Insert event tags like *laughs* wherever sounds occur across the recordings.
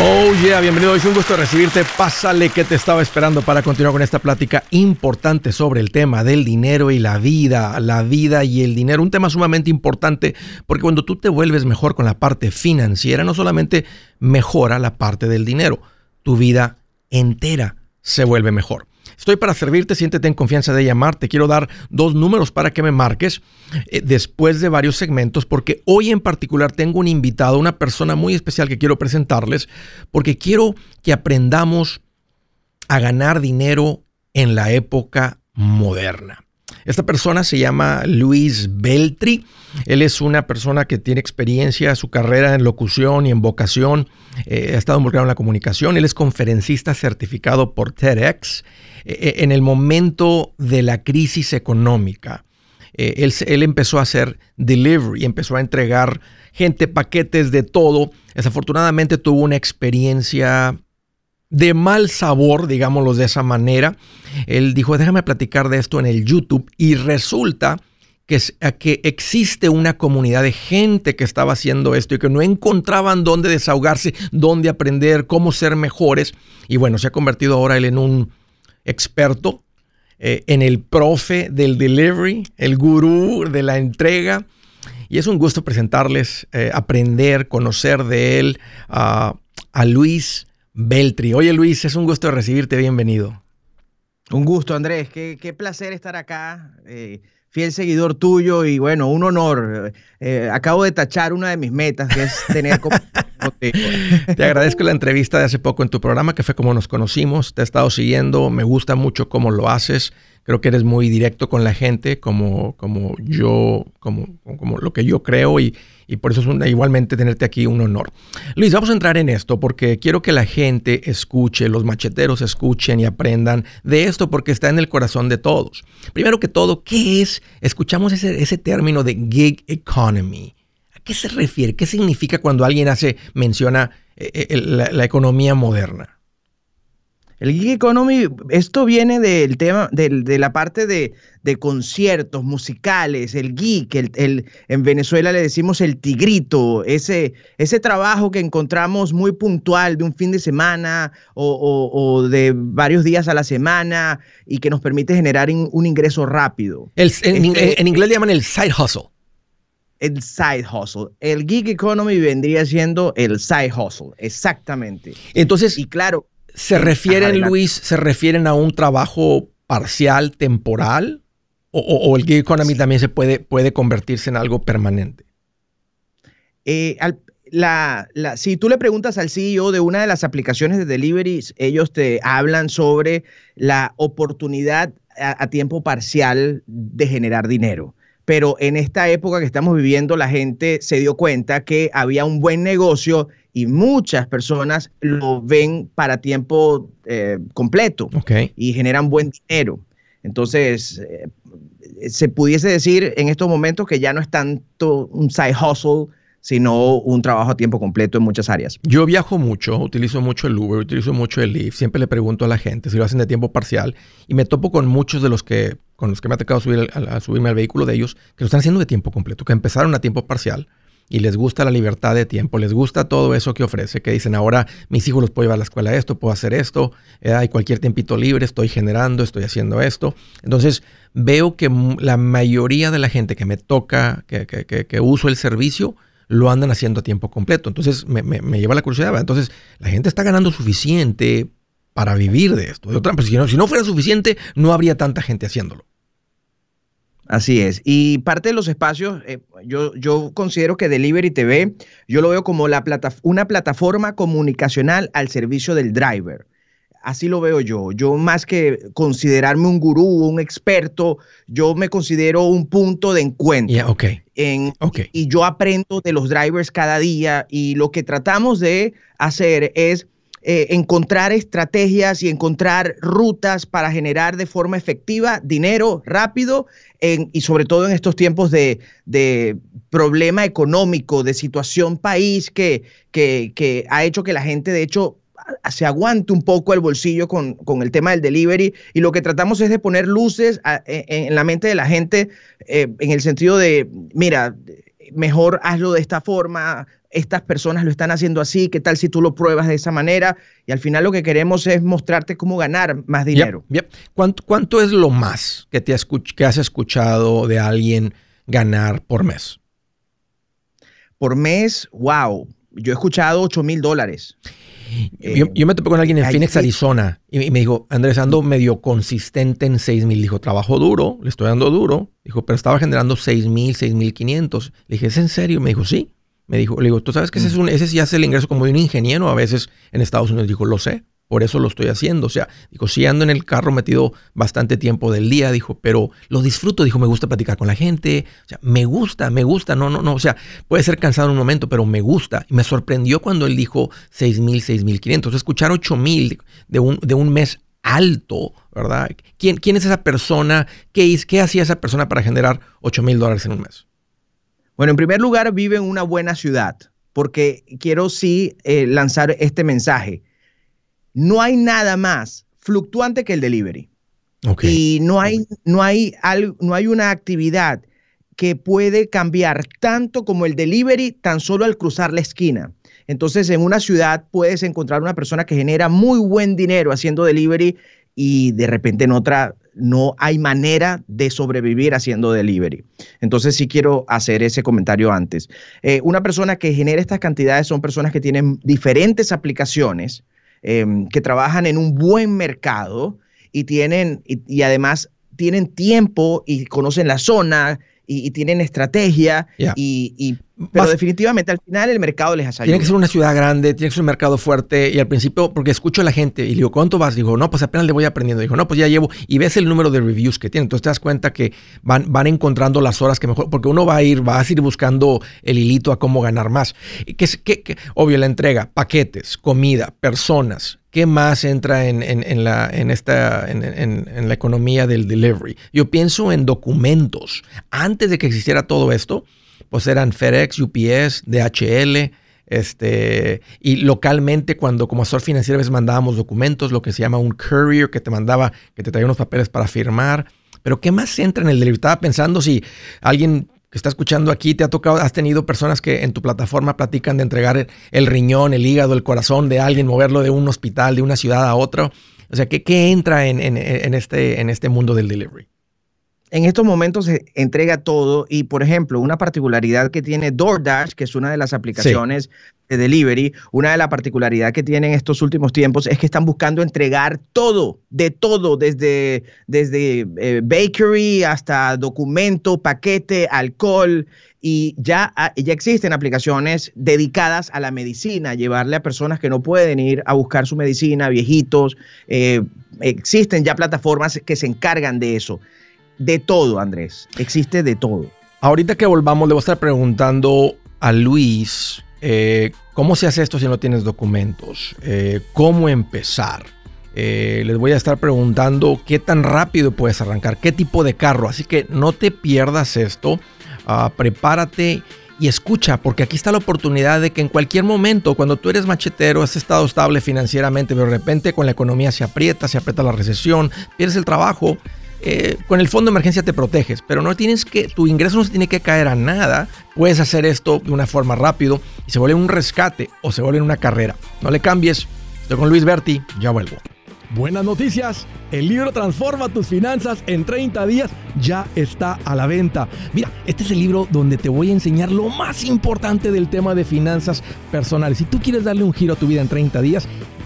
Oh yeah, bienvenido. Es un gusto recibirte. Pásale que te estaba esperando para continuar con esta plática importante sobre el tema del dinero y la vida, la vida y el dinero. Un tema sumamente importante porque cuando tú te vuelves mejor con la parte financiera, no solamente mejora la parte del dinero, tu vida entera se vuelve mejor. Estoy para servirte, siéntete en confianza de llamar. Te quiero dar dos números para que me marques eh, después de varios segmentos, porque hoy en particular tengo un invitado, una persona muy especial que quiero presentarles, porque quiero que aprendamos a ganar dinero en la época moderna. Esta persona se llama Luis Beltri. Él es una persona que tiene experiencia, su carrera en locución y en vocación. Eh, ha estado involucrado en la comunicación. Él es conferencista certificado por TEDx. Eh, eh, en el momento de la crisis económica, él, él, empezó a hacer delivery, empezó a entregar gente, paquetes de todo. Desafortunadamente tuvo una experiencia de mal sabor, digámoslo de esa manera. Él dijo, déjame platicar de esto en el YouTube y resulta que, existe una comunidad de gente que estaba haciendo esto y que no encontraban dónde desahogarse, dónde aprender, cómo ser mejores. Y bueno, se ha convertido ahora él en un experto, eh, en el profe del delivery, el gurú de la entrega. Y es un gusto presentarles, eh, aprender, conocer de él a Luis Beltri. Oye Luis, es un gusto recibirte, bienvenido. Un gusto Andrés, qué, placer estar acá, eh, fiel seguidor tuyo y bueno, un honor. Eh, acabo de tachar una de mis metas, que es tener... *laughs* Te agradezco la entrevista de hace poco en tu programa, que fue como nos conocimos, te he estado siguiendo, me gusta mucho cómo lo haces, creo que eres muy directo con la gente, como, como yo, como, como lo que yo creo y, y por eso es igualmente tenerte aquí un honor. Luis, vamos a entrar en esto porque quiero que la gente escuche, los macheteros escuchen y aprendan de esto porque está en el corazón de todos. Primero que todo, ¿qué es? Escuchamos ese, ese término de gig economy. ¿A qué se refiere? ¿Qué significa cuando alguien hace, menciona eh, eh, la economía moderna? El gig economy, esto viene del tema, de la parte de, conciertos musicales, el geek, el, en Venezuela le decimos el tigrito, ese, ese trabajo que encontramos muy puntual de un fin de semana o, de varios días a la semana y que nos permite generar un ingreso rápido. en, en, inglés le llaman el side hustle. El side hustle. El gig economy vendría siendo el side hustle, exactamente. Entonces, y claro, ¿Se refieren, Luis, se refieren a un trabajo parcial, temporal? ¿O, el gig economy también se puede, puede convertirse en algo permanente? Eh, si tú le preguntas al CEO de una de las aplicaciones de deliveries, ellos te hablan sobre la oportunidad a tiempo parcial de generar dinero pero en esta época que estamos viviendo la gente se dio cuenta que había un buen negocio y muchas personas lo ven para tiempo eh, completo y generan buen dinero. Entonces, eh, se pudiese decir en estos momentos que ya no es tanto un side hustle, sino un trabajo a tiempo completo en muchas áreas. Yo viajo mucho, utilizo mucho el Uber, utilizo mucho el Lyft, siempre le pregunto a la gente si lo hacen de tiempo parcial y me topo con muchos de los que, con los que me ha tocado subir, a, subirme al vehículo de ellos, que lo están haciendo de tiempo completo, que empezaron a tiempo parcial y les gusta la libertad de tiempo, les gusta todo eso que ofrece, que dicen ahora mis hijos los puedo llevar a la escuela esto, puedo hacer esto, eh, hay cualquier tiempito libre, estoy generando, estoy haciendo esto. Entonces veo que la mayoría de la gente que me toca, que, que, que uso el servicio, lo andan haciendo a tiempo completo. Entonces me, lleva la curiosidad. Entonces la gente está ganando suficiente para vivir de esto. De otra, pues, si, no, si no fuera suficiente, no habría tanta gente haciéndolo. Así es. Y parte de los espacios, eh, yo, yo considero que Delivery TV, yo lo veo como la plata, una plataforma comunicacional al servicio del driver así lo veo yo. Yo más que considerarme un gurú, un experto, yo me considero un punto de encuentro. okay. Y yo aprendo de los drivers cada día y lo que tratamos de hacer es eh, encontrar estrategias y encontrar rutas para generar de forma efectiva dinero rápido y sobre todo en estos tiempos de, problema económico, de situación país que, ha hecho que la gente de hecho se aguante un poco el bolsillo con, el tema del delivery. Y lo que tratamos es de poner luces e, en, la mente de la gente eh, en el sentido de, mira, mejor hazlo de esta forma, estas personas lo están haciendo así, qué tal si tú lo pruebas de esa manera. Y al final lo que queremos es mostrarte cómo ganar más dinero. ¿Cuánto, ¿Cuánto, es lo más que, te que has escuchado de alguien ganar por mes? Por mes, wow, yo he escuchado 8 mil dólares. Yo, me topé con alguien en Phoenix, Arizona, y me dijo, Andrés, ando medio consistente en 6 mil. Dijo, trabajo duro, le estoy dando duro. Dijo, pero estaba generando 6 mil, 6 mil 500. Le dije, ¿es en serio? Me dijo, sí. Me dijo, le digo, tú sabes que ese, es un, ese ya es el ingreso como de un ingeniero a veces en Estados Unidos. Dijo, lo sé, por eso lo estoy haciendo. O sea, dijo, sí ando en el carro metido bastante tiempo del día, dijo, pero lo disfruto. Dijo, me gusta platicar con la gente. O sea, me gusta, me gusta. No, no, no. O sea, puede ser cansado en un momento, pero me gusta. Y me sorprendió cuando él dijo 6 mil, 6 mil 500. Escuchar 8 mil de un, de un mes alto, ¿verdad? ¿Quién, quién es esa persona? ¿Qué, ¿Qué hacía esa persona para generar 8 mil dólares en un mes? Bueno, en primer lugar, vive en una buena ciudad, porque quiero sí eh, lanzar este mensaje. No hay nada más fluctuante que el delivery. Y no hay, no, hay no hay una actividad que puede cambiar tanto como el delivery tan solo al cruzar la esquina. Entonces, en una ciudad puedes encontrar una persona que genera muy buen dinero haciendo delivery y de repente en otra no hay manera de sobrevivir haciendo delivery. Entonces sí quiero hacer ese comentario antes. Eh, una persona que genera estas cantidades son personas que tienen diferentes aplicaciones, em, que trabajan en un buen mercado y tienen, y además tienen tiempo y conocen la zona y, tienen estrategia, y, pero definitivamente al final el mercado les ayuda. Tiene que ser una ciudad grande, tiene que ser un mercado fuerte y al principio, porque escucho a la gente y digo, ¿cuánto vas? Digo, no, pues apenas le voy aprendiendo. Digo, no, pues ya llevo y ves el número de reviews que tiene. Entonces te das cuenta que van, van encontrando las horas que mejor, porque uno va a ir, va a ir buscando el hilito a cómo ganar más. Que, que, que obvio, la entrega, paquetes, comida, personas, ¿Qué más entra en, la, en, esta, en, la economía del delivery? Yo pienso en documentos. Antes de que existiera todo esto, pues eran FedEx, UPS, DHL, este, y localmente cuando como asesor financiero a veces mandábamos documentos, lo que se llama un courier que te mandaba, que te traía unos papeles para firmar. Pero ¿qué más entra en el delivery? Estaba pensando si alguien que está escuchando aquí, te ha tocado, has tenido personas que en tu plataforma platican de entregar el, riñón, el hígado, el corazón de alguien, moverlo de un hospital, de una ciudad a otro. O sea, ¿qué, qué entra en, este, en este mundo del delivery? En estos momentos se entrega todo y, por ejemplo, una particularidad que tiene DoorDash, que es una de las aplicaciones de delivery, una de las particularidades que tienen estos últimos tiempos es que están buscando entregar todo, de todo, desde, desde eh, bakery hasta documento, paquete, alcohol, y ya, ya existen aplicaciones dedicadas a la medicina, llevarle a personas que no pueden ir a buscar su medicina, viejitos. Eh, existen ya plataformas que se encargan de eso de todo, Andrés. Existe de todo. Ahorita que volvamos, le voy a estar preguntando a Luis, eh, ¿cómo se hace esto si no tienes documentos? Eh, ¿Cómo empezar? Eh, les voy a estar preguntando qué tan rápido puedes arrancar, qué tipo de carro. Así que no te pierdas esto. Ah, prepárate y escucha, porque aquí está la oportunidad de que en cualquier momento, cuando tú eres machetero, has estado estable financieramente, pero de repente con la economía se aprieta, se aprieta la recesión, pierdes el trabajo, eh, con el fondo de emergencia te proteges, pero no tienes que, tu ingreso no se tiene que caer a nada. Puedes hacer esto de una forma rápido y se vuelve un rescate o se vuelve una carrera. No le cambies. Estoy con Luis Berti, ya vuelvo. Buenas noticias. El libro Transforma tus finanzas en 30 días ya está a la venta. Mira, este es el libro donde te voy a enseñar lo más importante del tema de finanzas personales. Si tú quieres darle un giro a tu vida en 30 días,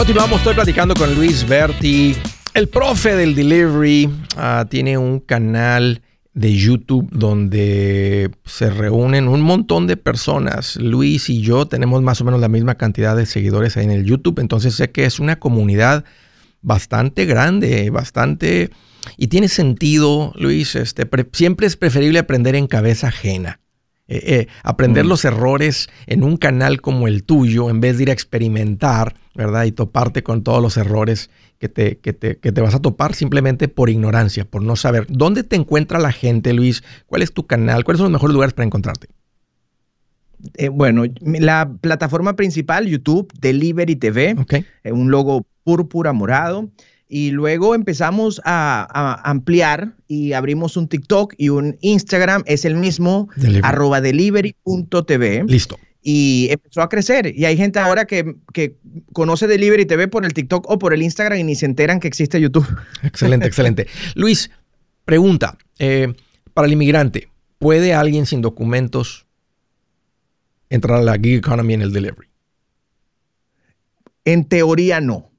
Continuamos, estoy platicando con Luis Berti, el profe del delivery. Uh, tiene un canal de YouTube donde se reúnen un montón de personas. Luis y yo tenemos más o menos la misma cantidad de seguidores ahí en el YouTube, entonces sé que es una comunidad bastante grande, bastante... Y tiene sentido, Luis, este, siempre es preferible aprender en cabeza ajena. Eh, eh, aprender mm. los errores en un canal como el tuyo, en vez de ir a experimentar, ¿verdad? Y toparte con todos los errores que te, que te, que te vas a topar simplemente por ignorancia, por no saber. ¿Dónde te encuentra la gente, Luis? ¿Cuál es tu canal? ¿Cuáles son los mejores lugares para encontrarte? Eh, bueno, la plataforma principal, YouTube, Delivery TV, okay. un logo púrpura morado. Y luego empezamos a, ampliar y abrimos un TikTok y un Instagram, es el mismo, arroba delivery.tv. Listo. Y empezó a crecer. Y hay gente ahora que, conoce Delivery TV por el TikTok o por el Instagram y ni se enteran que existe YouTube. *laughs* Excelente, excelente. Luis, pregunta, eh, para el inmigrante, ¿puede alguien sin documentos entrar a la gig economy en el delivery? En teoría no.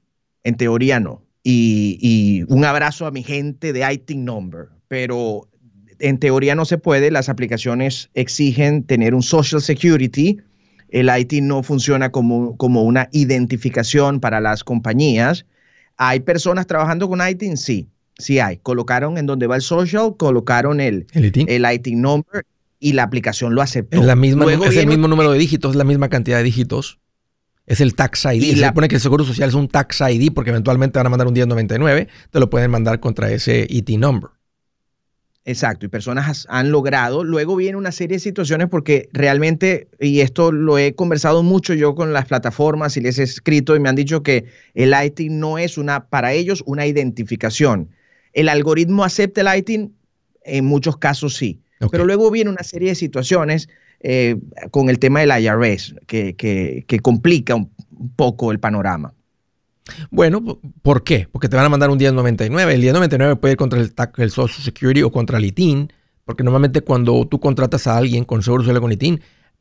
En teoría no y, un abrazo a mi gente de ITIN Number, pero en teoría no se puede, las aplicaciones exigen tener un Social Security, el ITIN no funciona como, como una identificación para las compañías. ¿Hay personas trabajando con ITIN? Sí, sí hay. Colocaron en donde va el social, colocaron el, el, ITIN, number y la aplicación lo aceptó. Es, la misma, es el mismo número de dígitos, es la misma cantidad de dígitos. Es el Tax ID. Se supone que el Seguro Social es un Tax ID porque eventualmente van a mandar un 1099, te lo pueden mandar contra ese ET number. Exacto, y personas han logrado. Luego viene una serie de situaciones porque realmente, y esto lo he conversado mucho yo con las plataformas y les he escrito y me han dicho que el ITIN no es una, para ellos, una identificación. El algoritmo acepta el ITIN, en muchos casos sí. Pero luego viene una serie de situaciones eh, con el tema del IRS, que, que, complica un poco el panorama. Bueno, ¿por qué? Porque te van a mandar un 1099. El 1099 puede ir contra el, el Social Security o contra el ITIN, porque normalmente cuando tú contratas a alguien con Seguro Social con ITIN,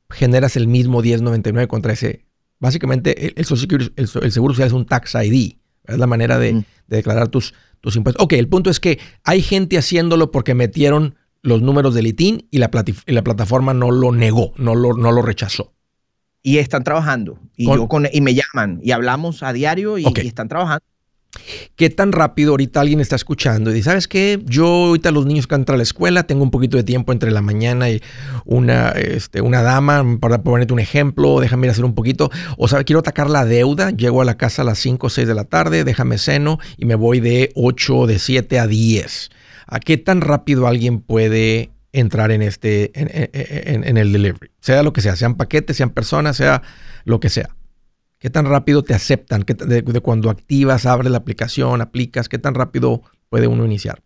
generas el mismo 1099 contra ese. Básicamente, el, Social el, Seguro Social es un Tax ID. Es la manera de, de, declarar tus, tus impuestos. Ok, el punto es que hay gente haciéndolo porque metieron los números del ITIN y la, la plataforma no lo negó, no lo, no lo rechazó. Y están trabajando. Y, yo con, y me llaman y hablamos a diario y, están trabajando. ¿Qué tan rápido ahorita alguien está escuchando y dice, ¿sabes qué? Yo ahorita los niños que entran a la escuela, tengo un poquito de tiempo entre la mañana y una, este, una dama, para ponerte un ejemplo, déjame ir a hacer un poquito, o sea, quiero atacar la deuda, llego a la casa a las 5 o 6 de la tarde, déjame seno y me voy de 8, de 7 a 10 a qué tan rápido alguien puede entrar en este en, el delivery, sea lo que sea, sean paquetes, sean personas, sea lo que sea. ¿Qué tan rápido te aceptan? de, cuando activas, abres la aplicación, aplicas, qué tan rápido puede uno iniciar?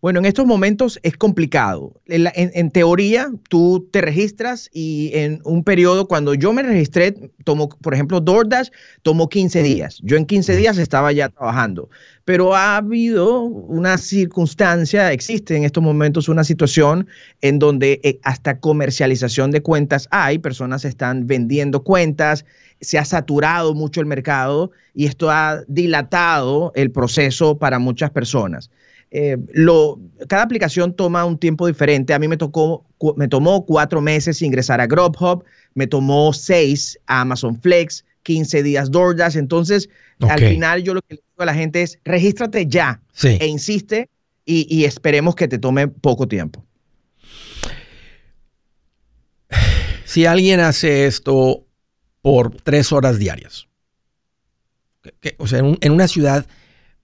Bueno, en estos momentos es complicado. En, teoría, tú te registras y en un periodo, cuando yo me registré, tomó, por ejemplo, DoorDash tomó 15 días. Yo en 15 días estaba ya trabajando pero ha habido una circunstancia, existe en estos momentos una situación en donde eh, hasta comercialización de cuentas hay, personas están vendiendo cuentas, se ha saturado mucho el mercado y esto ha dilatado el proceso para muchas personas. Eh, lo, cada aplicación toma un tiempo diferente. A mí me, tocó, me tomó cuatro meses ingresar a Grubhub, me tomó seis a Amazon Flex, 15 días DoorDash. Entonces, al final yo lo que le digo a la gente es, regístrate ya e insiste y, esperemos que te tome poco tiempo. Si alguien hace esto por tres horas diarias, o sea, en una ciudad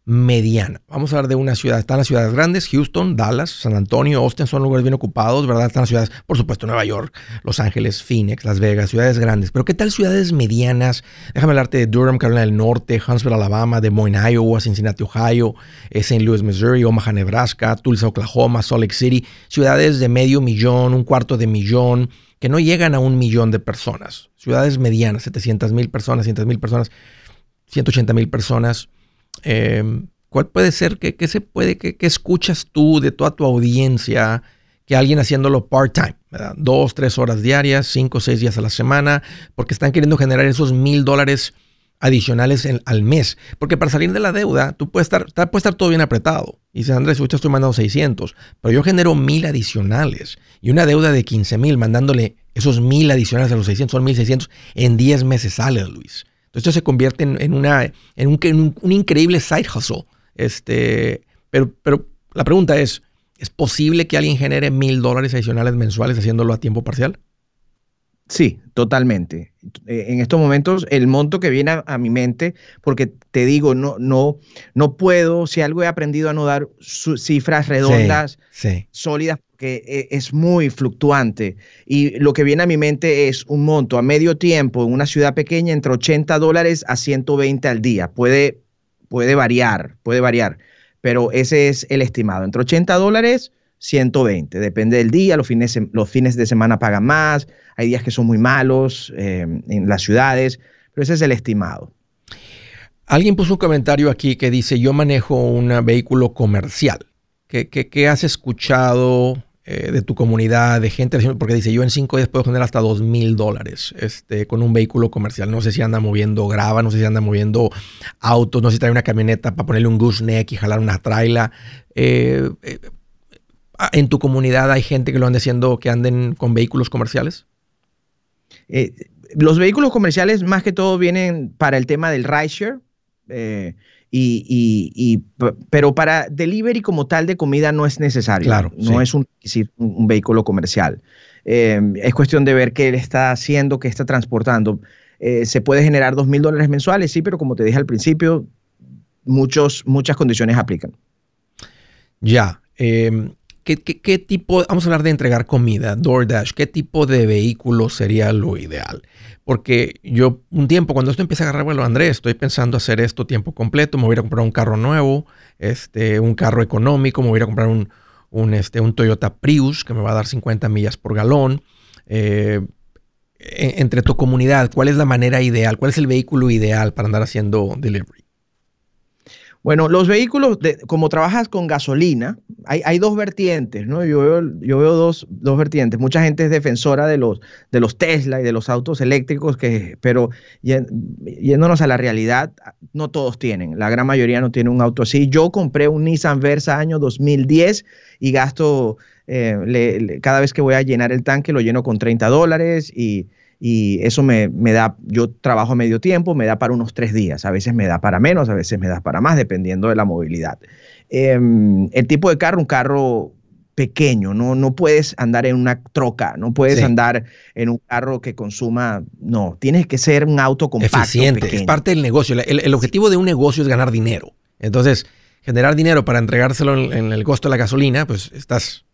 mediana. Vamos a hablar de una ciudad. Están las ciudades grandes, Houston, Dallas, San Antonio, Austin, son lugares bien ocupados, ¿verdad? Están las ciudades, por supuesto, Nueva York, Los Ángeles, Phoenix, Las Vegas, ciudades grandes. Pero ¿qué tal ciudades medianas? Déjame hablarte de Durham, Carolina del Norte, Huntsville, Alabama, Des Moines, Iowa, Cincinnati, Ohio, eh, St. Louis, Missouri, Omaha, Nebraska, Tulsa, Oklahoma, Salt Lake City. Ciudades de medio millón, un cuarto de millón, que no llegan a un millón de personas. Ciudades medianas, 700 mil personas, 100 mil personas, 180 mil personas Em, ¿Cuál puede ser? ¿Qué, se puede? Qué, escuchas tú de toda tu audiencia? Que alguien haciéndolo part-time, dos, tres horas diarias, cinco, seis días a la semana, porque están queriendo generar esos mil dólares adicionales al mes. Porque para salir de la deuda, tú puedes estar, estar todo bien apretado. Y dices, Andrés, yo estoy mandando 600, pero yo genero mil adicionales y una deuda de 15 mil, mandándole esos mil adicionales a los 600, son 1600, en 10 meses sale, Luis. Entonces esto se convierte en, una, en, un, increíble side hustle. Este, pero, pero la pregunta es, ¿es posible que alguien genere mil dólares adicionales mensuales haciéndolo a tiempo parcial? Sí, totalmente. Eh, en estos momentos, el monto que viene a, mi mente, porque te digo, no, no, no puedo, si algo he aprendido a no dar cifras redondas, sólidas, que e, es muy fluctuante. Y lo que viene a mi mente es un monto a medio tiempo en una ciudad pequeña entre 80 dólares a 120 al día. Puede, puede variar, puede variar, pero ese es el estimado. Entre 80 dólares, 120. Depende del día, los fines, los fines de semana pagan más, hay días que son muy malos eh, en las ciudades, pero ese es el estimado. Alguien puso un comentario aquí que dice, yo manejo un vehículo comercial. ¿Qué, has escuchado eh, de tu comunidad, de gente? Porque dice, yo en cinco días puedo generar hasta dos mil dólares este, con un vehículo comercial. No sé si anda moviendo grava, no sé si anda moviendo autos, no sé si trae una camioneta para ponerle un gooseneck y jalar una traila. Eh, ¿En tu comunidad hay gente que lo ande haciendo, que anden con vehículos comerciales? los vehículos comerciales más que todo vienen para el tema del rideshare. Eh, y, pero para delivery como tal de comida no es necesario. Claro, no es un, un, vehículo comercial. Eh, es cuestión de ver qué él está haciendo, qué está transportando. Eh, se puede generar dos mil dólares mensuales, sí, pero como te dije al principio, muchos, muchas condiciones aplican. Ya. ¿Qué, tipo, vamos a hablar de entregar comida, DoorDash, qué tipo de vehículo sería lo ideal? Porque yo un tiempo, cuando esto empieza a agarrar vuelo, Andrés, estoy pensando hacer esto tiempo completo, me voy a comprar un carro nuevo, este, un carro económico, me voy a comprar un, un, este, un Toyota Prius que me va a dar 50 millas por galón. Eh, entre tu comunidad, ¿cuál es la manera ideal? ¿Cuál es el vehículo ideal para andar haciendo delivery? Bueno, los vehículos, como trabajas con gasolina, hay, dos vertientes, ¿no? Yo veo, yo veo dos, vertientes. Mucha gente es defensora de los, de los Tesla y de los autos eléctricos, que, pero yéndonos a la realidad, no todos tienen. La gran mayoría no tiene un auto así. Yo compré un Nissan Versa año 2010 y gasto, eh, cada vez que voy a llenar el tanque, lo lleno con 30 dólares y y eso me, da, yo trabajo a medio tiempo, me da para unos tres días, a veces me da para menos, a veces me da para más, dependiendo de la movilidad. Em, el tipo de carro, un carro pequeño, no, no puedes andar en una troca, no puedes andar en un carro que consuma, no, tienes que ser un auto compacto. Eficiente, es parte del negocio. El, objetivo de un negocio es ganar dinero. Entonces, generar dinero para entregárselo en, el costo de la gasolina, pues estás,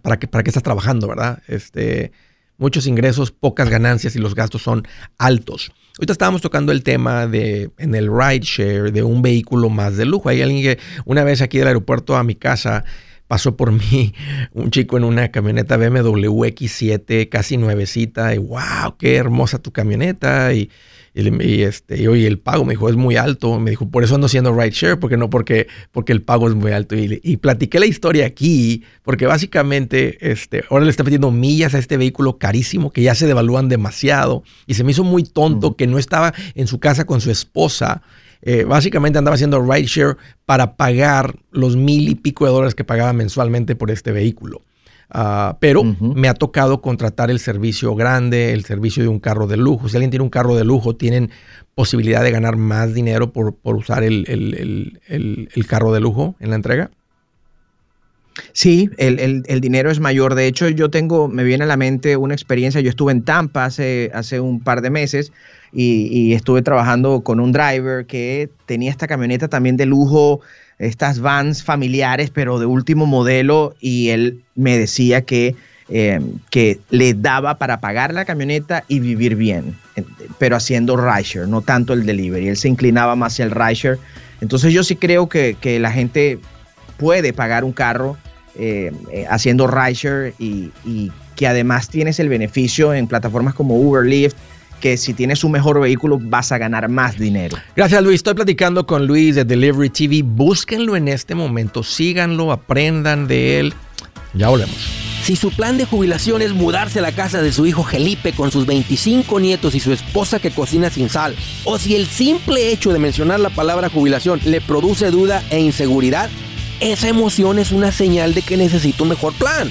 ¿para, qué, ¿para qué estás trabajando, verdad? Este, muchos ingresos, pocas ganancias y los gastos son altos. Ahorita estábamos tocando el tema de en el rideshare de un vehículo más de lujo. Hay alguien que una vez aquí del aeropuerto a mi casa pasó por *laughs* mí un chico en una camioneta BMW X7 casi nuevecita y wow, qué hermosa tu camioneta y Y, este, y oye, el pago, me dijo, es muy alto. Me dijo, por eso ando haciendo ride share, porque no porque, porque el pago es muy alto. Y, y platiqué la historia aquí, porque básicamente este, ahora le está metiendo millas a este vehículo carísimo que ya se devalúan demasiado. Y se me hizo muy tonto que no estaba en su casa con su esposa. Eh, básicamente andaba haciendo rideshare para pagar los mil y pico de dólares que pagaba mensualmente por este vehículo. Ah, pero me ha tocado contratar el servicio grande, el servicio de un carro de lujo. Si alguien tiene un carro de lujo, tienen posibilidad de ganar más dinero por, usar el, carro de lujo en la entrega. Sí, el, dinero es mayor. De hecho, yo tengo, me viene a la mente una experiencia. Yo estuve en Tampa hace, hace un par de meses y, y estuve trabajando con un driver que tenía esta camioneta también de lujo estas vans familiares, pero de último modelo, y él me decía que, eh, que le daba para pagar la camioneta y vivir bien, pero haciendo rideshare, no tanto el delivery. Él se inclinaba más hacia el rideshare. Entonces yo sí creo que, la gente puede pagar un carro eh, eh, haciendo rideshare y, y que además tienes el beneficio en plataformas como Uber, Lyft, que si tienes un mejor vehículo vas a ganar más dinero. Gracias Luis, estoy platicando con Luis de Delivery TV. Búsquenlo en este momento, síganlo, aprendan de él. Ya volvemos. Si su plan de jubilación es mudarse a la casa de su hijo Felipe con sus 25 nietos y su esposa que cocina sin sal, o si el simple hecho de mencionar la palabra jubilación le produce duda e inseguridad, esa emoción es una señal de que necesita un mejor plan.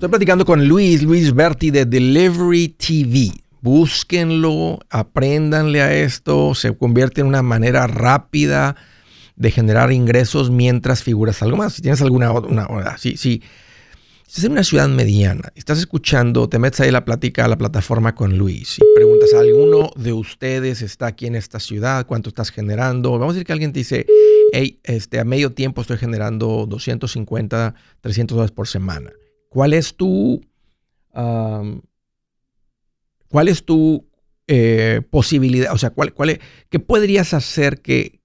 Estoy platicando con Luis, Luis Berti de Delivery TV. Búsquenlo, apréndanle a esto, se convierte en una manera rápida de generar ingresos mientras figuras algo más. Si tienes alguna una, si, si, estás en una ciudad mediana, estás escuchando, te metes ahí la plática a la plataforma con Luis y preguntas alguno de ustedes está aquí en esta ciudad, cuánto estás generando. Vamos a decir que alguien te dice, hey, este, a medio tiempo estoy generando 250, 300 dólares por semana. ¿Cuál es tu, cuál es tu eh, posibilidad? O sea, ¿cuál, cuál ¿qué podrías hacer que,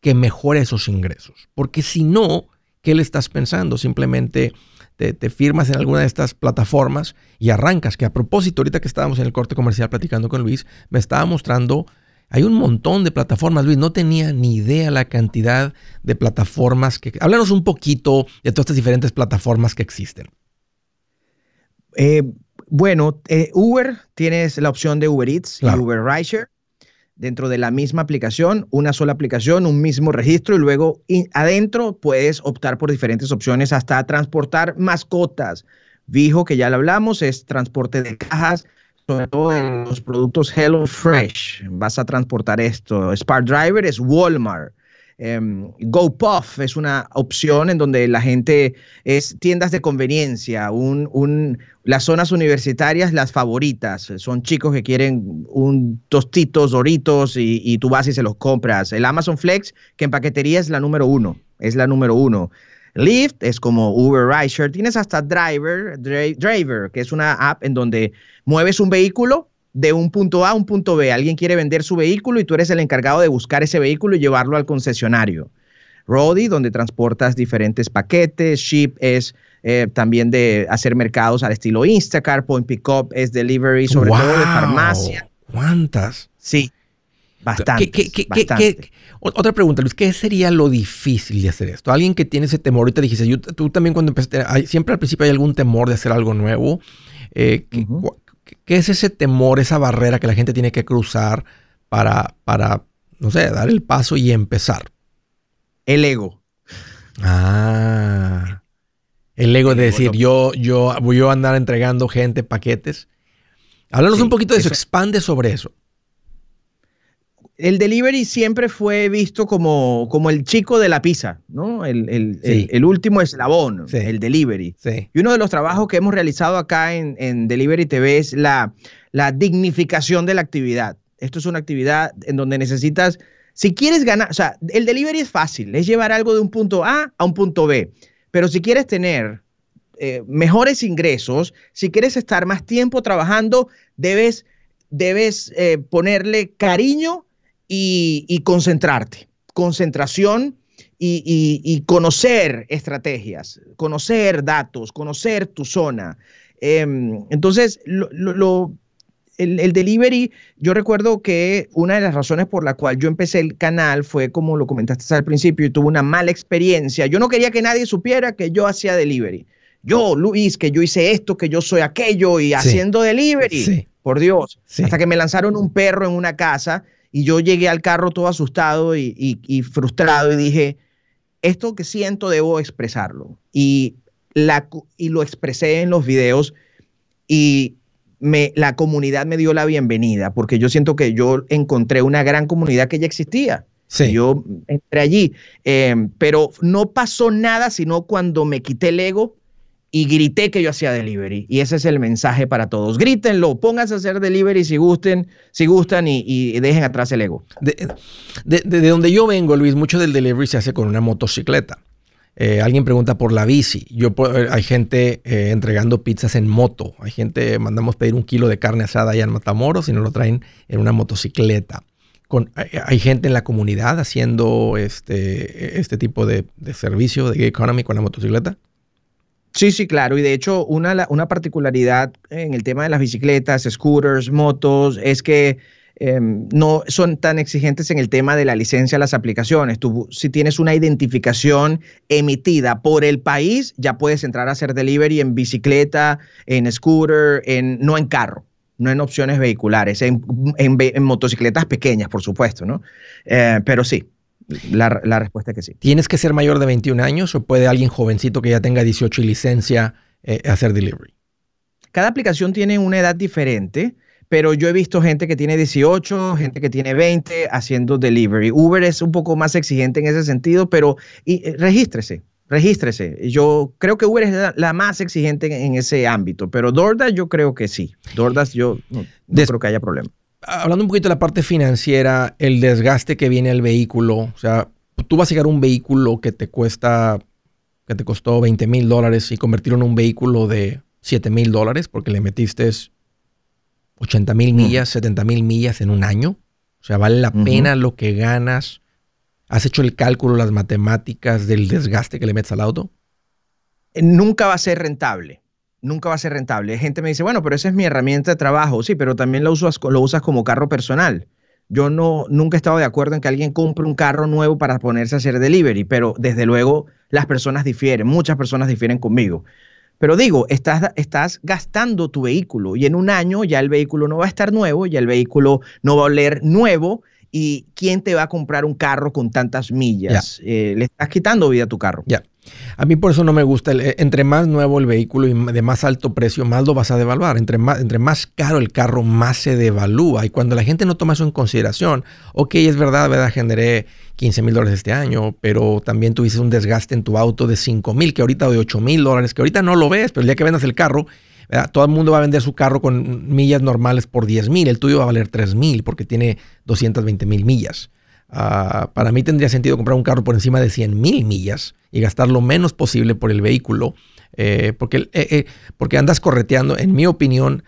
que mejore esos ingresos? Porque si no, ¿qué le estás pensando? Simplemente te, te, firmas en alguna de estas plataformas y arrancas. Que a propósito, ahorita que estábamos en el corte comercial platicando con Luis, me estaba mostrando, hay un montón de plataformas, Luis, no tenía ni idea la cantidad de plataformas que... Háblanos un poquito de todas estas diferentes plataformas que existen. Eh, bueno, eh, Uber tienes la opción de Uber Eats y Uber Rideshare dentro de la misma aplicación, una sola aplicación, un mismo registro y luego adentro puedes optar por diferentes opciones hasta transportar mascotas. Dijo que ya lo hablamos, es transporte de cajas, sobre todo en los productos Hello Fresh. Vas a transportar esto. Spark Driver es Walmart. Um, GoPuff es una opción en donde la gente es tiendas de conveniencia, las zonas universitarias las favoritas, son chicos que quieren un tostitos, doritos y, y tú vas y se los compras. El Amazon Flex, que en paquetería es la número uno, es la número uno. Lyft es como Uber Rideshare. Tienes hasta Driver, Driver, que es una app en donde mueves un vehículo de un punto A a un punto B. Alguien quiere vender su vehículo y tú eres el encargado de buscar ese vehículo y llevarlo al concesionario. Rody, donde transportas diferentes paquetes. Ship es eh, también de hacer mercados al estilo Instacart. Point Pickup es delivery, sobre todo de farmacia. ¿Cuántas? Sí, bastante. otra pregunta, Luis, ¿qué sería lo difícil de hacer esto? Alguien que tiene ese temor, ahorita dijiste, tú también cuando empezaste, siempre al principio hay algún temor de hacer algo nuevo. Eh, ¿Qué es ese temor, esa barrera que la gente tiene que cruzar para, para no sé, dar el paso y empezar? El ego. Ah. El ego de decir, yo, yo voy a andar entregando gente paquetes. Háblanos un poquito de eso, expande sobre eso. El delivery siempre fue visto como, como el chico de la pizza, ¿no? El, el, último eslabón, el delivery. Y uno de los trabajos que hemos realizado acá en, en Delivery TV es la, la dignificación de la actividad. Esto es una actividad en donde necesitas, si quieres ganar, o sea, el delivery es fácil, es llevar algo de un punto A a un punto B, pero si quieres tener eh, mejores ingresos, si quieres estar más tiempo trabajando, debes, debes eh, ponerle cariño y, concentrarte. Concentración y, conocer estrategias, conocer datos, conocer tu zona. Em, entonces, el, delivery, yo recuerdo que una de las razones por la cual yo empecé el canal fue, como lo comentaste al principio, y tuve una mala experiencia. Yo no quería que nadie supiera que yo hacía delivery yo, Luis, que yo hice esto, que yo soy aquello y haciendo delivery. Por Dios. Hasta que me lanzaron un perro en una casa y yo llegué al carro todo asustado y, frustrado y dije, esto que siento debo expresarlo. Y, la, y lo expresé en los videos y me, la comunidad me dio la bienvenida porque yo siento que yo encontré una gran comunidad que ya existía. Sí. Yo entré allí, eh, pero no pasó nada sino cuando me quité el ego y grité que yo hacía delivery. Y ese es el mensaje para todos. Grítenlo, pónganse a hacer delivery si gusten, si gustan y, dejen atrás el ego. De, donde yo vengo, Luis, mucho del delivery se hace con una motocicleta. Eh, alguien pregunta por la bici. Yo eh, hay gente eh, entregando pizzas en moto. Hay gente, mandamos pedir un kilo de carne asada allá en Matamoros y nos lo traen en una motocicleta. Con, hay, gente en la comunidad haciendo este, este tipo de, de servicio de economy con la motocicleta. Sí, sí, claro. Y de hecho, una, una particularidad en el tema de las bicicletas, scooters, motos, es que em, no son tan exigentes en el tema de la licencia de las aplicaciones. Tú, si tienes una identificación emitida por el país, ya puedes entrar a hacer delivery en bicicleta, en scooter, en, no en carro, no en opciones vehiculares, en, motocicletas pequeñas, por supuesto, ¿no? Eh, pero sí, la, respuesta es que sí. ¿Tienes que ser mayor de 21 años o puede alguien jovencito que ya tenga 18 y licencia eh, hacer delivery? Cada aplicación tiene una edad diferente, pero yo he visto gente que tiene 18, gente que tiene 20 haciendo delivery. Uber es un poco más exigente en ese sentido, pero y, eh, regístrese, regístrese. Yo creo que Uber es la, más exigente en, ese ámbito, pero DoorDash yo creo que sí. DoorDash yo no creo que haya problema hablando un poquito de la parte financiera, el desgaste que viene al vehículo, o sea, tú vas a llegar a un vehículo que te cuesta, que te costó 20 mil dólares y convertirlo en un vehículo de 7 mil dólares porque le metiste 80 mil millas, 70 mil millas en un año. O sea, vale la pena lo que ganas. ¿Has hecho el cálculo, las matemáticas del desgaste que le metes al auto? Nunca va a ser rentable nunca va a ser rentable. Gente me dice, bueno, pero esa es mi herramienta de trabajo. Sí, pero también lo usas, lo usas como carro personal. Yo no, nunca he estado de acuerdo en que alguien compre un carro nuevo para ponerse a hacer delivery, pero desde luego las personas difieren, muchas personas difieren conmigo. Pero digo, estás, estás gastando tu vehículo y en un año ya el vehículo no va a estar nuevo, ya el vehículo no va a oler nuevo y ¿quién te va a comprar un carro con tantas millas? Eh, le estás quitando vida a tu carro. Ya. A mí por eso no me gusta. Eh, entre más nuevo el vehículo y de más alto precio, más lo vas a devaluar. Entre más, entre más caro el carro, más se devalúa. Y cuando la gente no toma eso en consideración, ok, es verdad, ¿verdad? Generé 15 mil dólares este año, pero también tuviste un desgaste en tu auto de 5 mil, que ahorita de 8 mil dólares, que ahorita no lo ves, pero el día que vendas el carro, todo el mundo va a vender su carro con millas normales por 10 mil. El tuyo va a valer 3 mil porque tiene 220 mil millas. Ah, para mí tendría sentido comprar un carro por encima de 100 mil millas y gastar lo menos posible por el vehículo, eh, porque, eh, eh, porque andas correteando, en mi opinión,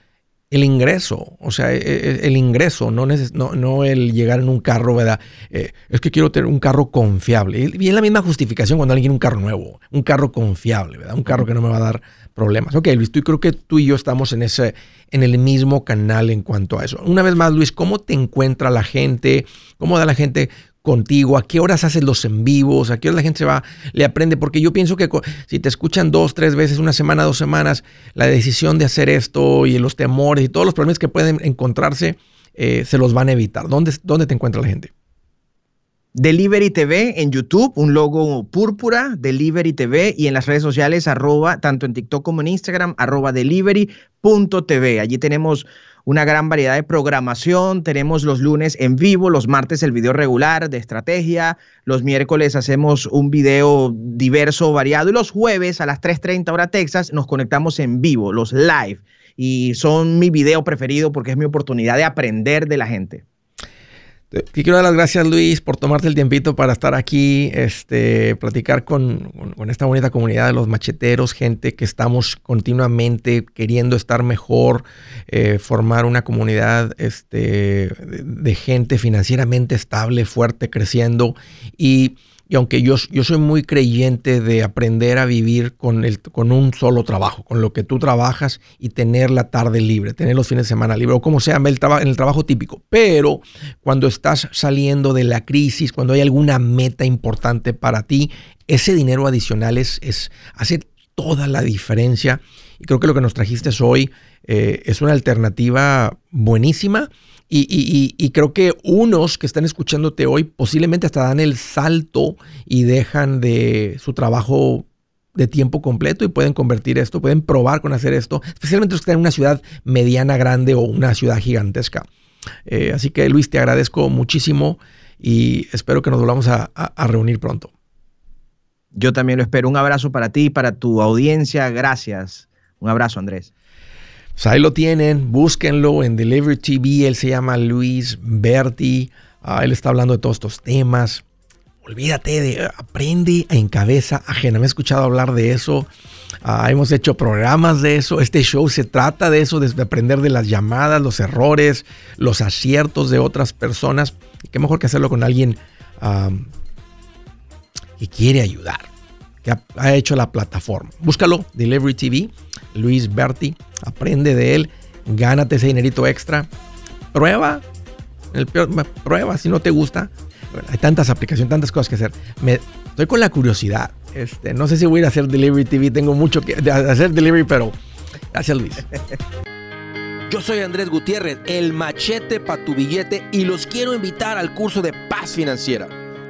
el ingreso, o sea, el ingreso, no, no, no el llegar en un carro, ¿verdad? es que quiero tener un carro confiable. Y es la misma justificación cuando alguien quiere un carro nuevo, un carro confiable, ¿verdad? Un carro que no me va a dar problemas. Ok, Luis, tú, creo que tú y yo estamos en, ese, en el mismo canal en cuanto a eso. Una vez más, Luis, ¿cómo te encuentra la gente? ¿Cómo da la gente contigo? ¿A qué horas haces los en vivos? ¿A qué hora la gente se va, le aprende? Porque yo pienso que si te escuchan dos, tres veces, una semana, dos semanas, la decisión de hacer esto y los temores y todos los problemas que pueden encontrarse, eh, se los van a evitar. ¿Dónde, ¿Dónde te encuentra la gente? Delivery TV en YouTube, un logo púrpura, Delivery TV, y en las redes sociales, arroba, tanto en TikTok como en Instagram, arroba delivery.tv. Allí tenemos una gran variedad de programación. Tenemos los lunes en vivo, los martes el video regular de estrategia, los miércoles hacemos un video diverso, variado, y los jueves a las 3.30 hora Texas nos conectamos en vivo, los live. Y son mi video preferido porque es mi oportunidad de aprender de la gente. Te quiero dar las gracias, Luis, por tomarte el tiempito para estar aquí, este, platicar con, esta bonita comunidad de los macheteros, gente que estamos continuamente queriendo estar mejor, eh, formar una comunidad este, de gente financieramente estable, fuerte, creciendo. Y y aunque yo, yo soy muy creyente de aprender a vivir con, el, con un solo trabajo, con lo que tú trabajas y tener la tarde libre, tener los fines de semana libre, o como sea el en el trabajo típico. Pero cuando estás saliendo de la crisis, cuando hay alguna meta importante para ti, ese dinero adicional es, es hace toda la diferencia. Y creo que lo que nos trajiste hoy eh, es una alternativa buenísima y, creo que unos que están escuchándote hoy posiblemente hasta dan el salto y dejan de su trabajo de tiempo completo y pueden convertir esto, pueden probar con hacer esto, especialmente los que están en una ciudad mediana, grande o una ciudad gigantesca. Eh, así que Luis, te agradezco muchísimo y espero que nos volvamos a reunir pronto. Yo también lo espero. Un abrazo para ti, para tu audiencia. Gracias. Un abrazo, Andrés. Pues ahí lo tienen, búsquenlo en Delivery TV. Él se llama Luis Berti. Ah, él está hablando de todos estos temas. Olvídate de aprende en cabeza ajena. Me he escuchado hablar de eso. Ah, hemos hecho programas de eso. Este show se trata de eso, de aprender de las llamadas, los errores, los aciertos de otras personas. Qué mejor que hacerlo con alguien que quiere ayudar, que ha, hecho la plataforma. Búscalo, Delivery TV, Luis Berti aprende de él, gánate ese dinerito extra, prueba, el prueba si no te gusta. hay tantas aplicaciones, tantas cosas que hacer. Me, estoy con la curiosidad. Este, no sé si voy a ir a hacer Delivery TV, tengo mucho que hacer Delivery, pero gracias Luis. Yo soy Andrés Gutiérrez, el machete para tu billete y los quiero invitar al curso de paz financiera.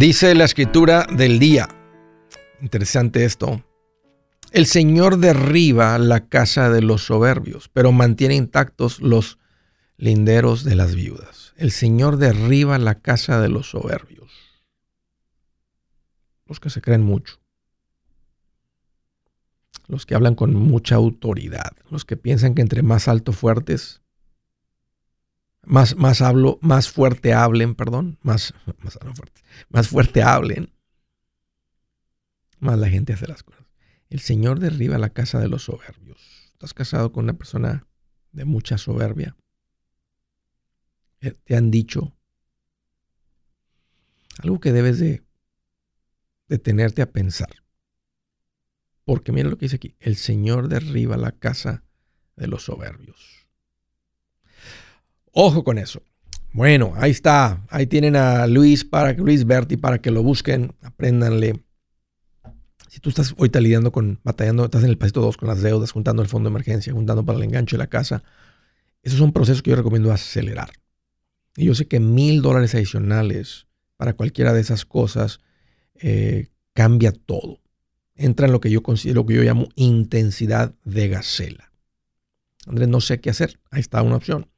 Dice la escritura del día. Interesante esto. El Señor derriba la casa de los soberbios, pero mantiene intactos los linderos de las viudas. El Señor derriba la casa de los soberbios. Los que se creen mucho. Los que hablan con mucha autoridad. Los que piensan que entre más alto fuertes, más, más hablo, más fuerte hablen, perdón, más, más, fuerte, más fuerte hablen, más la gente hace las cosas. El Señor derriba la casa de los soberbios. ¿Estás casado con una persona de mucha soberbia? Eh, ¿Te han dicho algo que debes de detenerte a pensar? Porque mira lo que dice aquí, el Señor derriba la casa de los soberbios. Ojo con eso. Bueno, ahí está. Ahí tienen a Luis para Luis Berti para que lo busquen, apréndanle. Si tú estás ahorita lidiando con, batallando, estás en el pasito 2 con las deudas, juntando el fondo de emergencia, juntando para el enganche de la casa, esos son procesos que yo recomiendo acelerar. Y yo sé que mil dólares adicionales para cualquiera de esas cosas eh, cambia todo. Entra en lo que yo considero, que yo llamo intensidad de gacela. Andrés, no sé qué hacer. Ahí está una opción.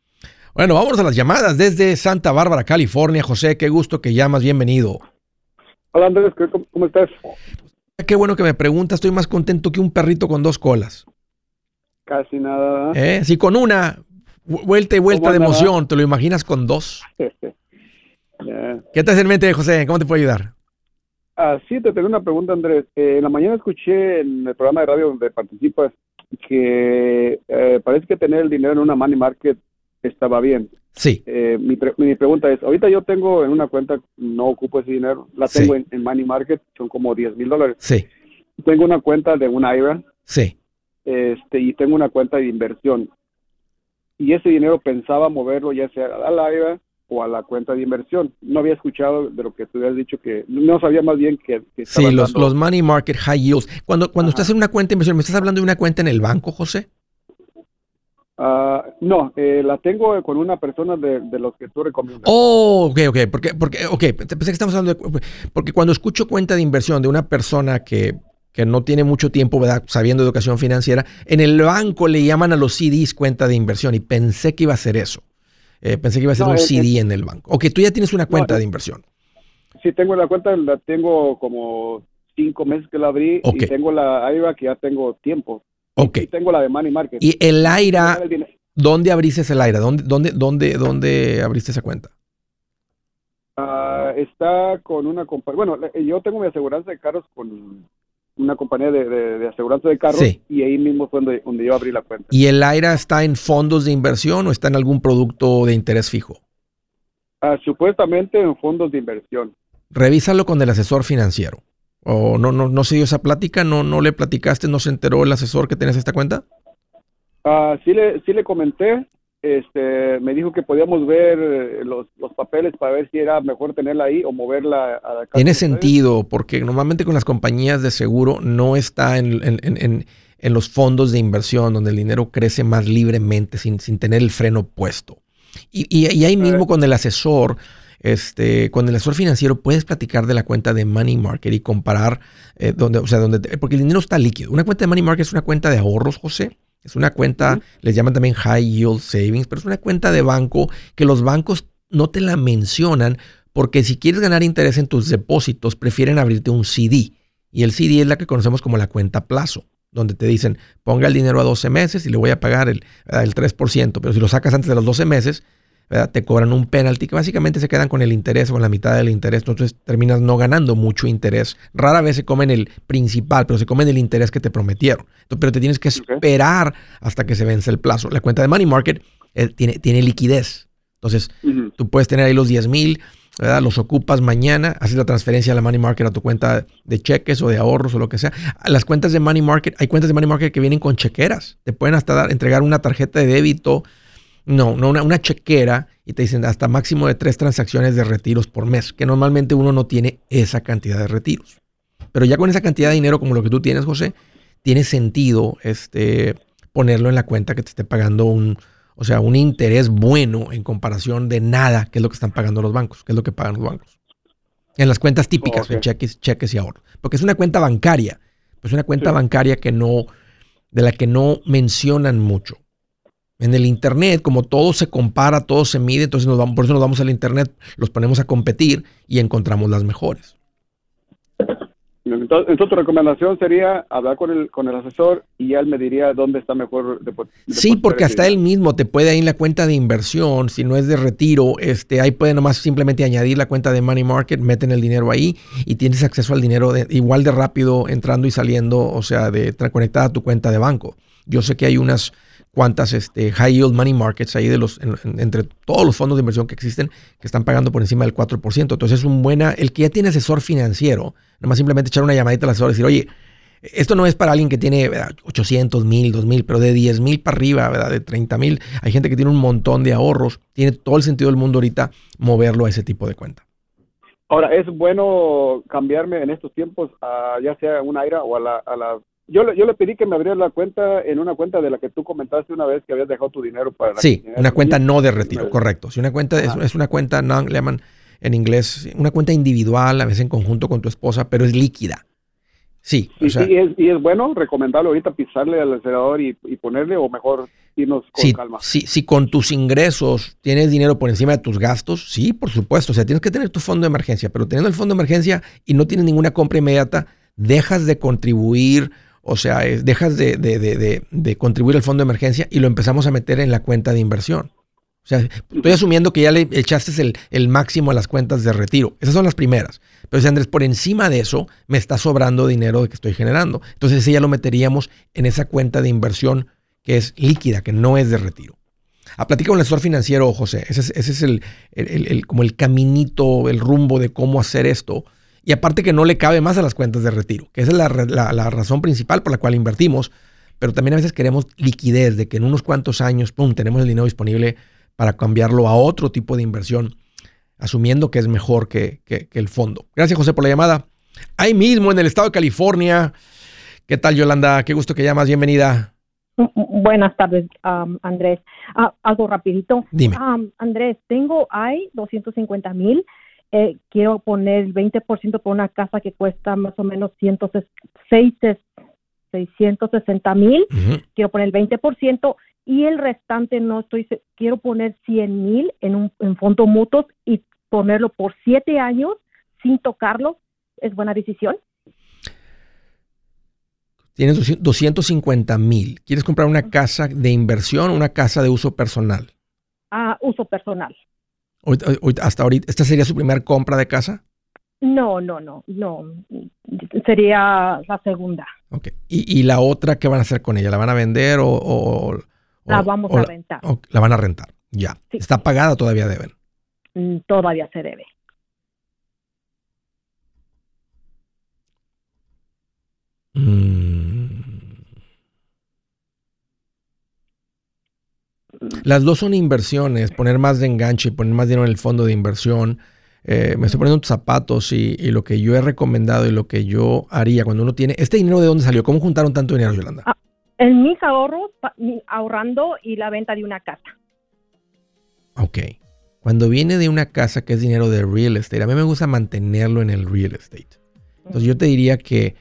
Bueno, vamos a las llamadas desde Santa Bárbara, California. José, qué gusto que llamas. Bienvenido. Hola Andrés, ¿cómo estás? Qué bueno que me preguntas. Estoy más contento que un perrito con dos colas. Casi nada. ¿Eh? Sí, con una vuelta y vuelta de emoción. ¿Te lo imaginas con dos? *laughs* ¿Qué te hace en mente, José? ¿Cómo te puedo ayudar? Ah, sí, te tengo una pregunta, Andrés. Eh, en la mañana escuché en el programa de radio donde participas que eh, parece que tener el dinero en una money market estaba bien. Sí. Eh, mi, mi, pregunta es, ahorita yo tengo en una cuenta, no ocupo ese dinero, la tengo en, money market, son como 10 mil dólares. Sí. Tengo una cuenta de una IRA. Sí. Este, y tengo una cuenta de inversión. Y ese dinero pensaba moverlo ya sea a la IRA o a la cuenta de inversión. No había escuchado de lo que tú habías dicho que no sabía más bien que... sí, los, los money market high yields. Cuando, cuando estás en una cuenta de inversión, ¿me estás hablando de una cuenta en el banco, José? Uh, no, eh, la tengo con una persona de, los que tú recomiendas. Oh, ok, ok, porque, porque, ok, pensé que estamos hablando de, porque cuando escucho cuenta de inversión de una persona que, que no tiene mucho tiempo, ¿verdad? Sabiendo educación financiera, en el banco le llaman a los CDs cuenta de inversión y pensé que iba a ser eso. Eh, pensé que iba a ser un CD en el banco. Ok, tú ya tienes una cuenta de inversión. Sí, tengo la cuenta, la tengo como cinco meses que la abrí y tengo la AIRA que ya tengo tiempo. Ok. Y tengo la de Money Market. ¿Y el AIRA, dónde abriste el AIRA? ¿Dónde, dónde, dónde, dónde abriste esa cuenta? Ah, está con una compañía. Bueno, yo tengo mi aseguranza de carros con una compañía de, de, aseguranza de carros y ahí mismo fue donde, donde, yo abrí la cuenta. ¿Y el AIRA está en fondos de inversión o está en algún producto de interés fijo? Ah, supuestamente en fondos de inversión. Revísalo con el asesor financiero. ¿O no, no, no se dio esa plática? ¿No, ¿No le platicaste? ¿No se enteró el asesor que tienes esta cuenta? Ah, sí, le, sí le comenté, este, me dijo que podíamos ver eh, los, papeles para ver si era mejor tenerla ahí o moverla a la casa. Tiene sentido, porque normalmente con las compañías de seguro no está en, los fondos de inversión, donde el dinero crece más libremente, sin, sin tener el freno puesto. Y, y, ahí mismo con el asesor, este, con el asesor financiero puedes platicar de la cuenta de Money Market y comparar, eh, donde, o sea, donde, porque el dinero está líquido. Una cuenta de Money Market es una cuenta de ahorros, José es una cuenta, les llaman también High Yield Savings, pero es una cuenta de banco que los bancos no te la mencionan porque si quieres ganar interés en tus depósitos, prefieren abrirte un CD. Y el CD es la que conocemos como la cuenta plazo, donde te dicen, ponga el dinero a 12 meses y le voy a pagar el, el 3%, pero si lo sacas antes de los 12 meses, te cobran un penalti que básicamente se quedan con el interés o con la mitad del interés, entonces terminas no ganando mucho interés. Rara vez se comen el principal, pero se comen el interés que te prometieron. pero te tienes que esperar hasta que se vence el plazo. La cuenta de Money Market eh, tiene, tiene liquidez. Entonces, tú puedes tener ahí los 10 mil, Los ocupas mañana, haces la transferencia a la Money Market a tu cuenta de cheques o de ahorros o lo que sea. Las cuentas de Money Market, hay cuentas de Money Market que vienen con chequeras. Te pueden hasta dar, entregar una tarjeta de débito no, no una, chequera y te dicen hasta máximo de tres transacciones de retiros por mes, que normalmente uno no tiene esa cantidad de retiros. Pero ya con esa cantidad de dinero como lo que tú tienes, José, tiene sentido este, ponerlo en la cuenta que te esté pagando un, o sea, un interés bueno en comparación de nada, que es lo que están pagando los bancos, que es lo que pagan los bancos. En las cuentas típicas, en cheques, cheques y ahorros. Porque es una cuenta bancaria, pues una cuenta bancaria que no, de la que no mencionan mucho. En el Internet, como todo se compara, todo se mide, entonces nos vamos, por eso nos vamos al Internet, los ponemos a competir y encontramos las mejores. Entonces, tu recomendación sería hablar con el, con el asesor y él me diría dónde está mejor. sí, porque hasta él mismo te puede ir en la cuenta de inversión, si no es de retiro, este, ahí puede nomás simplemente añadir la cuenta de Money Market, meten el dinero ahí y tienes acceso al dinero igual de rápido entrando y saliendo, o sea, de conectada a tu cuenta de banco. Yo sé que hay unas cuántas este, high yield money markets ahí de los, entre todos los fondos de inversión que existen que están pagando por encima del 4%. Entonces es un buena, el que ya tiene asesor financiero, nomás simplemente echar una llamadita al asesor y decir, oye, esto no es para alguien que tiene 800 mil, 2 mil, pero de 10 mil para arriba, ¿verdad? de 30 mil. Hay gente que tiene un montón de ahorros. Tiene todo el sentido del mundo ahorita moverlo a ese tipo de cuenta. Ahora, ¿es bueno cambiarme en estos tiempos a ya sea una AIRA o a la, a la yo, yo le pedí que me abriera la cuenta en una cuenta de la que tú comentaste una vez que habías dejado tu dinero para... Sí, una cuenta no de retiro, correcto. Si una cuenta es, una cuenta, no, le llaman en inglés, una cuenta individual, a veces en conjunto con tu esposa, pero es líquida. Sí. ¿Y, es, y es bueno recomendarlo ahorita pisarle al acelerador y, ponerle o mejor? irnos con si, calma. Si, si con tus ingresos tienes dinero por encima de tus gastos, sí, por supuesto. O sea, tienes que tener tu fondo de emergencia, pero teniendo el fondo de emergencia y no tienes ninguna compra inmediata, dejas de contribuir, o sea, dejas de, de, de, de, contribuir al fondo de emergencia y lo empezamos a meter en la cuenta de inversión. O sea, estoy asumiendo que ya le echaste el, el, máximo a las cuentas de retiro. Esas son las primeras. Pero si Andrés, por encima de eso, me está sobrando dinero de que estoy generando. Entonces ese ya lo meteríamos en esa cuenta de inversión que es líquida, que no es de retiro. A platicar con el asesor financiero, José. Ese es, ese es el, el, el, como el caminito, el rumbo de cómo hacer esto. Y aparte que no le cabe más a las cuentas de retiro, que esa es la, la, la razón principal por la cual invertimos. Pero también a veces queremos liquidez, de que en unos cuantos años, pum, tenemos el dinero disponible para cambiarlo a otro tipo de inversión, asumiendo que es mejor que, que, que, el fondo. Gracias, José, por la llamada. Ahí mismo, en el estado de California. ¿Qué tal, Yolanda? Qué gusto que llamas. Bienvenida. Buenas tardes, um, Andrés. Uh, algo rapidito. Dime. Um, Andrés, tengo, hay 250 mil. Eh, quiero poner el 20% por una casa que cuesta más o menos 106, 660 mil. Uh -huh. Quiero poner el 20% y el restante no estoy, quiero poner 100 mil en un en fondo mutuos y ponerlo por siete años sin tocarlo. ¿Es buena decisión? Tienes 250 mil. ¿Quieres comprar una casa de inversión o una casa de uso personal? Ah, uso personal. Hasta ahorita, ¿esta sería su primera compra de casa? No, no, no, no. Sería la segunda. Ok. ¿Y, y la otra qué van a hacer con ella? ¿La van a vender o...? o la vamos o a rentar. la van a rentar, ya. Sí. ¿Está pagada todavía deben? Mm, Todavía se debe. Mm. Las dos son inversiones, poner más de enganche y poner más dinero en el fondo de inversión. Eh, me estoy poniendo tus zapatos y, y, lo que yo he recomendado y lo que yo haría cuando uno tiene... ¿Este dinero de dónde salió? ¿Cómo juntaron tanto dinero, Yolanda? Ah, en mis ahorros, ahorrando y la venta de una casa. Ok. Cuando viene de una casa que es dinero de real estate, a mí me gusta mantenerlo en el real estate. Entonces yo te diría que,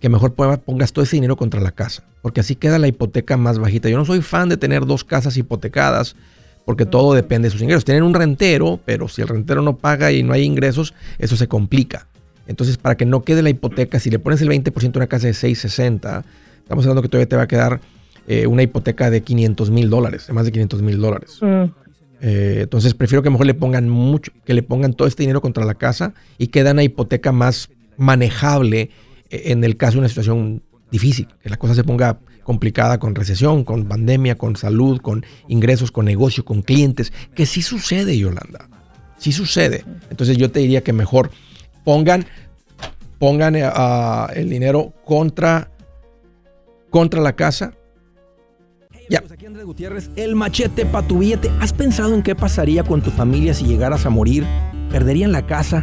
que mejor ponga- pongas todo ese dinero contra la casa, porque así queda la hipoteca más bajita. Yo no soy fan de tener dos casas hipotecadas, porque todo depende de sus ingresos. Tienen un rentero, pero si el rentero no paga y no hay ingresos, eso se complica. Entonces, para que no quede la hipoteca, si le pones el 20% a una casa de 660, estamos hablando que todavía te va a quedar eh, una hipoteca de 500 mil dólares, de más de 500 mil dólares. Mm, Eh, entonces prefiero que mejor le pongan mucho, que le pongan todo este dinero contra la casa y queda una hipoteca más manejable en el caso de una situación difícil, que la cosa se ponga complicada con recesión, con pandemia, con salud, con ingresos, con negocio, con clientes, que sí sucede, Yolanda. Sí sucede. Entonces yo te diría que mejor pongan, pongan eh, el dinero contra, contra la casa. Ya. Pues aquí Andrés Gutiérrez, el machete para tu billete. ¿Has pensado en qué pasaría con tu familia si llegaras a morir? ¿Perderían la casa?